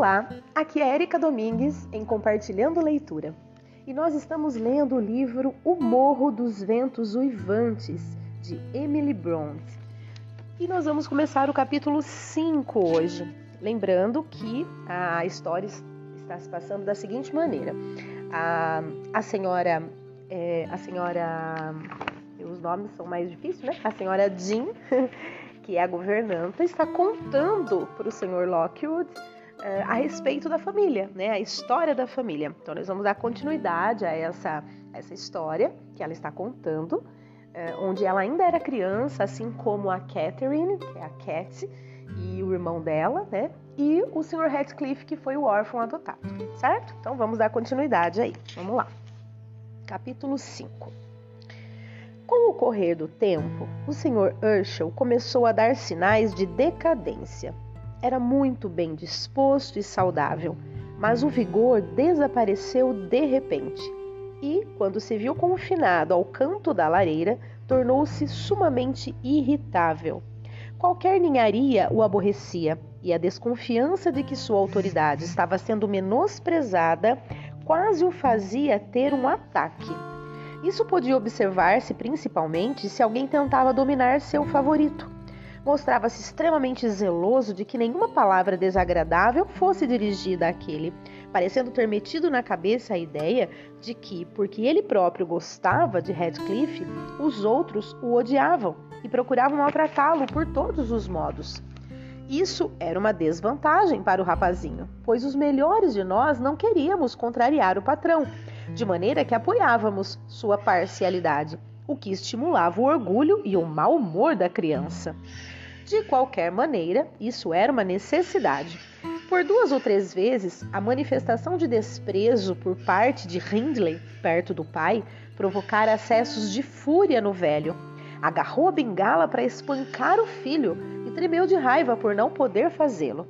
Olá, aqui é Erika Domingues em Compartilhando Leitura e nós estamos lendo o livro O Morro dos Ventos Uivantes de Emily Bront. E nós vamos começar o capítulo 5 hoje. Lembrando que a história está se passando da seguinte maneira: a, a senhora, é, a senhora, os nomes são mais difíceis, né? A senhora Jean, que é a governanta, está contando para o senhor Lockwood a respeito da família, né? A história da família. Então nós vamos dar continuidade a essa, essa história que ela está contando, uh, onde ela ainda era criança, assim como a Catherine, que é a Cat, e o irmão dela, né? E o Sr. Radcliffe, que foi o órfão adotado, certo? Então vamos dar continuidade aí. Vamos lá. Capítulo 5. Com o correr do tempo, o Sr. Urshel começou a dar sinais de decadência. Era muito bem disposto e saudável, mas o vigor desapareceu de repente e, quando se viu confinado ao canto da lareira, tornou-se sumamente irritável. Qualquer ninharia o aborrecia e a desconfiança de que sua autoridade estava sendo menosprezada quase o fazia ter um ataque. Isso podia observar-se principalmente se alguém tentava dominar seu favorito mostrava-se extremamente zeloso de que nenhuma palavra desagradável fosse dirigida àquele, parecendo ter metido na cabeça a ideia de que, porque ele próprio gostava de Radcliffe, os outros o odiavam e procuravam maltratá-lo por todos os modos. Isso era uma desvantagem para o rapazinho, pois os melhores de nós não queríamos contrariar o patrão, de maneira que apoiávamos sua parcialidade, o que estimulava o orgulho e o mau humor da criança. De qualquer maneira, isso era uma necessidade. Por duas ou três vezes, a manifestação de desprezo por parte de Hindley, perto do pai, provocara acessos de fúria no velho. Agarrou a bengala para espancar o filho e tremeu de raiva por não poder fazê-lo.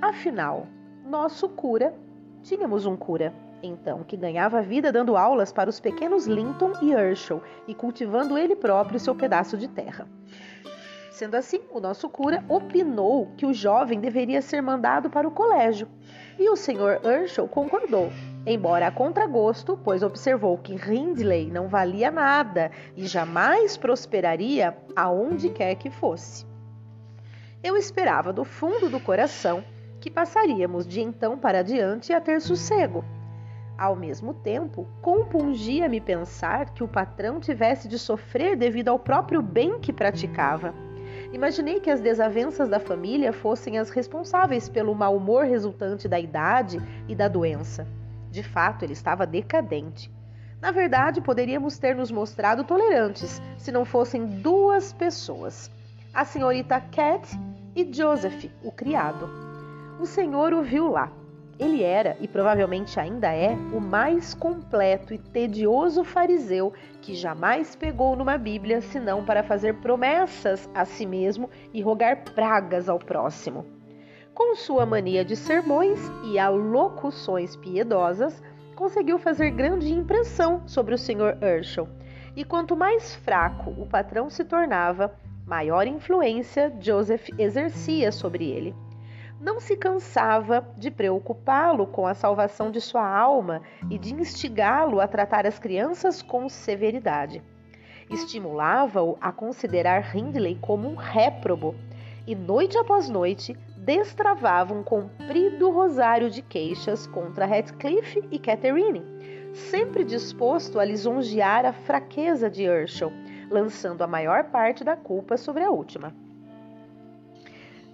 Afinal, nosso cura, tínhamos um cura, então, que ganhava vida dando aulas para os pequenos Linton e Herschel e cultivando ele próprio seu pedaço de terra. Sendo assim, o nosso cura opinou que o jovem deveria ser mandado para o colégio. E o Sr. Urshel concordou, embora a contragosto, pois observou que Hindley não valia nada e jamais prosperaria aonde quer que fosse. Eu esperava do fundo do coração que passaríamos de então para diante a ter sossego. Ao mesmo tempo, compungia-me pensar que o patrão tivesse de sofrer devido ao próprio bem que praticava. Imaginei que as desavenças da família fossem as responsáveis pelo mau humor resultante da idade e da doença. De fato, ele estava decadente. Na verdade, poderíamos ter nos mostrado tolerantes se não fossem duas pessoas: a senhorita Cat e Joseph, o criado. O senhor o viu lá, ele era, e provavelmente ainda é, o mais completo e tedioso fariseu que jamais pegou numa Bíblia senão para fazer promessas a si mesmo e rogar pragas ao próximo. Com sua mania de sermões e alocuções piedosas, conseguiu fazer grande impressão sobre o Sr. Herschel. E quanto mais fraco o patrão se tornava, maior influência Joseph exercia sobre ele não se cansava de preocupá-lo com a salvação de sua alma e de instigá-lo a tratar as crianças com severidade. Estimulava-o a considerar Hindley como um réprobo e, noite após noite, destravava um comprido rosário de queixas contra Heathcliff e Catherine, sempre disposto a lisonjear a fraqueza de Herschel, lançando a maior parte da culpa sobre a última.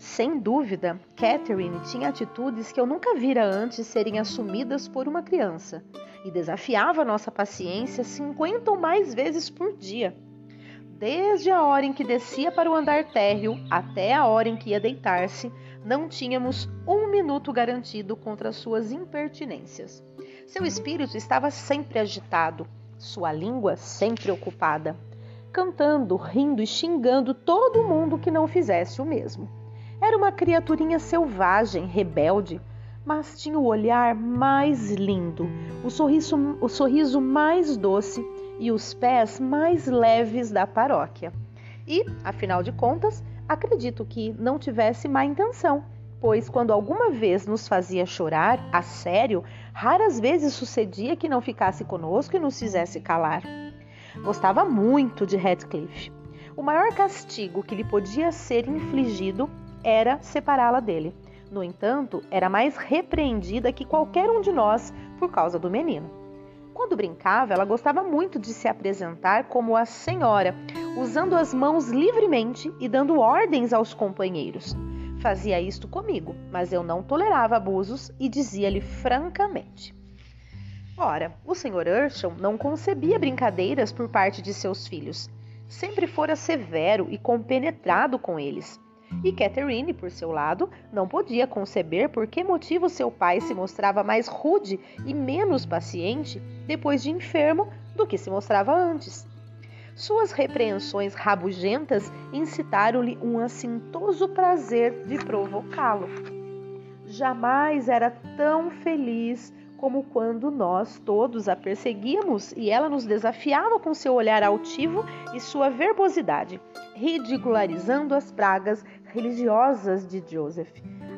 Sem dúvida, Catherine tinha atitudes que eu nunca vira antes serem assumidas por uma criança e desafiava nossa paciência 50 ou mais vezes por dia. Desde a hora em que descia para o andar térreo até a hora em que ia deitar-se, não tínhamos um minuto garantido contra suas impertinências. Seu espírito estava sempre agitado, sua língua sempre ocupada, cantando, rindo e xingando todo mundo que não fizesse o mesmo. Era uma criaturinha selvagem, rebelde, mas tinha o olhar mais lindo, o sorriso, o sorriso mais doce e os pés mais leves da paróquia. E, afinal de contas, acredito que não tivesse má intenção, pois quando alguma vez nos fazia chorar, a sério, raras vezes sucedia que não ficasse conosco e nos fizesse calar. Gostava muito de Radcliffe. O maior castigo que lhe podia ser infligido era separá-la dele. No entanto, era mais repreendida que qualquer um de nós por causa do menino. Quando brincava, ela gostava muito de se apresentar como a senhora, usando as mãos livremente e dando ordens aos companheiros. Fazia isto comigo, mas eu não tolerava abusos e dizia-lhe francamente. Ora, o Sr. Urshel não concebia brincadeiras por parte de seus filhos. Sempre fora severo e compenetrado com eles. E Catherine, por seu lado, não podia conceber por que motivo seu pai se mostrava mais rude e menos paciente depois de enfermo do que se mostrava antes. Suas repreensões rabugentas incitaram-lhe um assintoso prazer de provocá-lo. Jamais era tão feliz como quando nós todos a perseguíamos e ela nos desafiava com seu olhar altivo e sua verbosidade, ridicularizando as pragas religiosas de Joseph,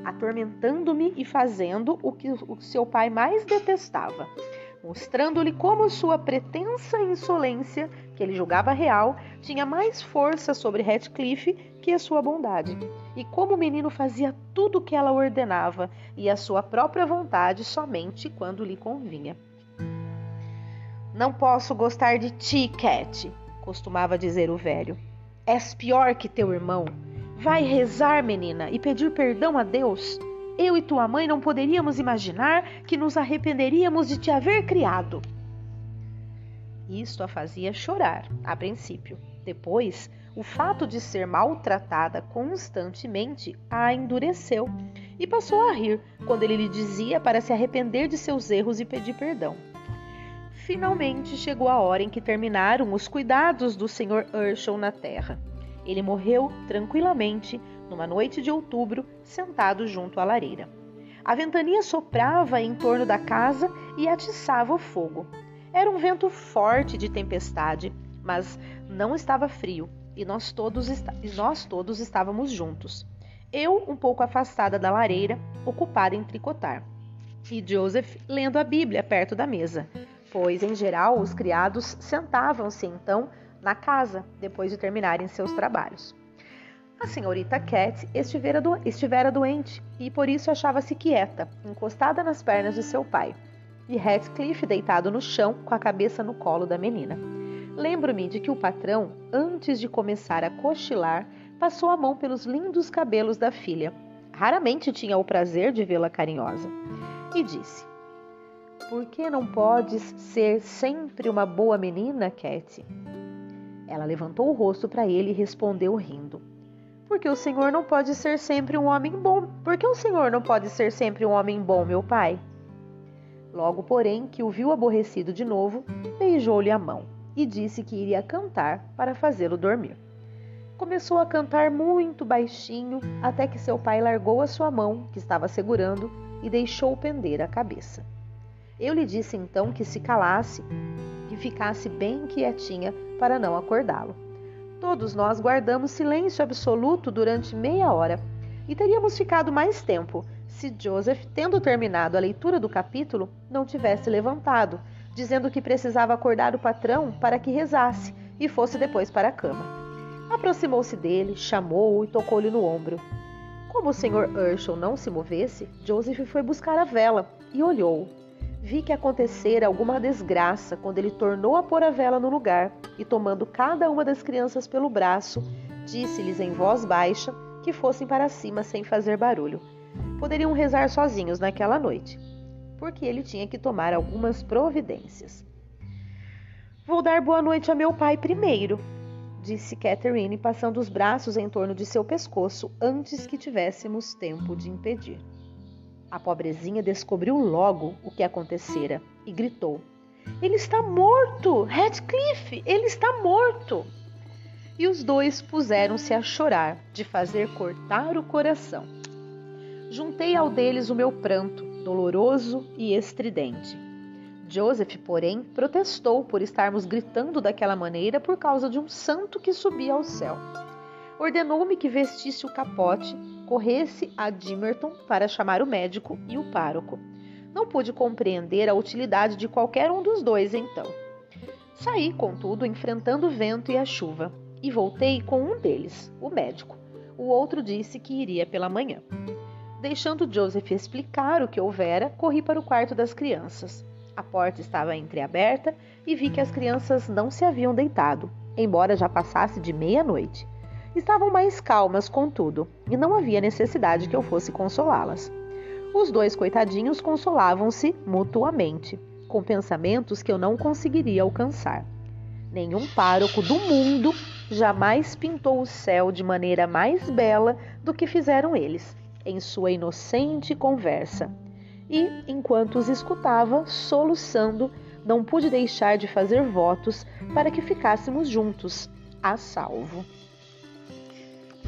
atormentando-me e fazendo o que o seu pai mais detestava mostrando-lhe como sua pretensa insolência, que ele julgava real, tinha mais força sobre Ratcliffe que a sua bondade, e como o menino fazia tudo o que ela ordenava e a sua própria vontade somente quando lhe convinha. Não posso gostar de ti, Cat, costumava dizer o velho. És pior que teu irmão. Vai rezar, menina, e pedir perdão a Deus. Eu e tua mãe não poderíamos imaginar que nos arrependeríamos de te haver criado. Isto a fazia chorar, a princípio. Depois, o fato de ser maltratada constantemente a endureceu e passou a rir quando ele lhe dizia para se arrepender de seus erros e pedir perdão. Finalmente chegou a hora em que terminaram os cuidados do Sr. Urshel na terra. Ele morreu tranquilamente numa noite de outubro, sentado junto à lareira. A ventania soprava em torno da casa e atiçava o fogo. Era um vento forte de tempestade, mas não estava frio e nós todos, e nós todos estávamos juntos. Eu, um pouco afastada da lareira, ocupada em tricotar, e Joseph lendo a Bíblia perto da mesa, pois, em geral, os criados sentavam-se então na casa depois de terminarem seus trabalhos. A senhorita Cat estivera, do, estivera doente e por isso achava-se quieta, encostada nas pernas de seu pai, e Heathcliff deitado no chão com a cabeça no colo da menina. Lembro-me de que o patrão, antes de começar a cochilar, passou a mão pelos lindos cabelos da filha. Raramente tinha o prazer de vê-la carinhosa. E disse: Por que não podes ser sempre uma boa menina, Cat? Ela levantou o rosto para ele e respondeu rindo: porque o Senhor não pode ser sempre um homem bom. Porque o Senhor não pode ser sempre um homem bom, meu pai? Logo, porém, que o viu aborrecido de novo, beijou-lhe a mão e disse que iria cantar para fazê-lo dormir. Começou a cantar muito baixinho até que seu pai largou a sua mão, que estava segurando, e deixou pender a cabeça. Eu lhe disse então que se calasse e ficasse bem quietinha para não acordá-lo. Todos nós guardamos silêncio absoluto durante meia hora e teríamos ficado mais tempo se Joseph, tendo terminado a leitura do capítulo, não tivesse levantado, dizendo que precisava acordar o patrão para que rezasse e fosse depois para a cama. Aproximou-se dele, chamou-o e tocou-lhe no ombro. Como o Sr. Urshel não se movesse, Joseph foi buscar a vela e olhou vi que acontecera alguma desgraça quando ele tornou a pôr a vela no lugar e, tomando cada uma das crianças pelo braço, disse-lhes em voz baixa que fossem para cima sem fazer barulho. Poderiam rezar sozinhos naquela noite, porque ele tinha que tomar algumas providências. Vou dar boa noite a meu pai primeiro, disse Catherine, passando os braços em torno de seu pescoço antes que tivéssemos tempo de impedir. A pobrezinha descobriu logo o que acontecera e gritou: Ele está morto! Radcliffe! Ele está morto! E os dois puseram-se a chorar, de fazer cortar o coração. Juntei ao deles o meu pranto, doloroso e estridente. Joseph, porém, protestou por estarmos gritando daquela maneira por causa de um santo que subia ao céu. Ordenou-me que vestisse o capote corresse a Dimerton para chamar o médico e o pároco. Não pude compreender a utilidade de qualquer um dos dois então. Saí, contudo, enfrentando o vento e a chuva, e voltei com um deles, o médico. O outro disse que iria pela manhã. Deixando Joseph explicar o que houvera, corri para o quarto das crianças. A porta estava entreaberta e vi que as crianças não se haviam deitado, embora já passasse de meia-noite. Estavam mais calmas, contudo, e não havia necessidade que eu fosse consolá-las. Os dois coitadinhos consolavam-se mutuamente, com pensamentos que eu não conseguiria alcançar. Nenhum pároco do mundo jamais pintou o céu de maneira mais bela do que fizeram eles, em sua inocente conversa. E, enquanto os escutava, soluçando, não pude deixar de fazer votos para que ficássemos juntos, a salvo.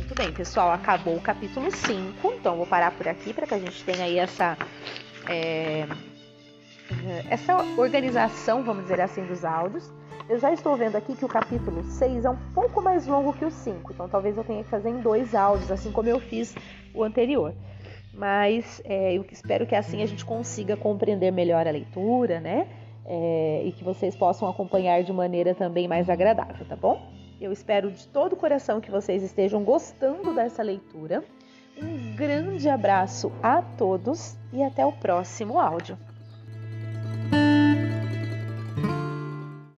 Muito bem, pessoal, acabou o capítulo 5, então vou parar por aqui para que a gente tenha aí essa, é, essa organização, vamos dizer assim, dos áudios. Eu já estou vendo aqui que o capítulo 6 é um pouco mais longo que o 5, então talvez eu tenha que fazer em dois áudios, assim como eu fiz o anterior. Mas é, eu espero que assim a gente consiga compreender melhor a leitura, né? É, e que vocês possam acompanhar de maneira também mais agradável, tá bom? Eu espero de todo o coração que vocês estejam gostando dessa leitura. Um grande abraço a todos e até o próximo áudio.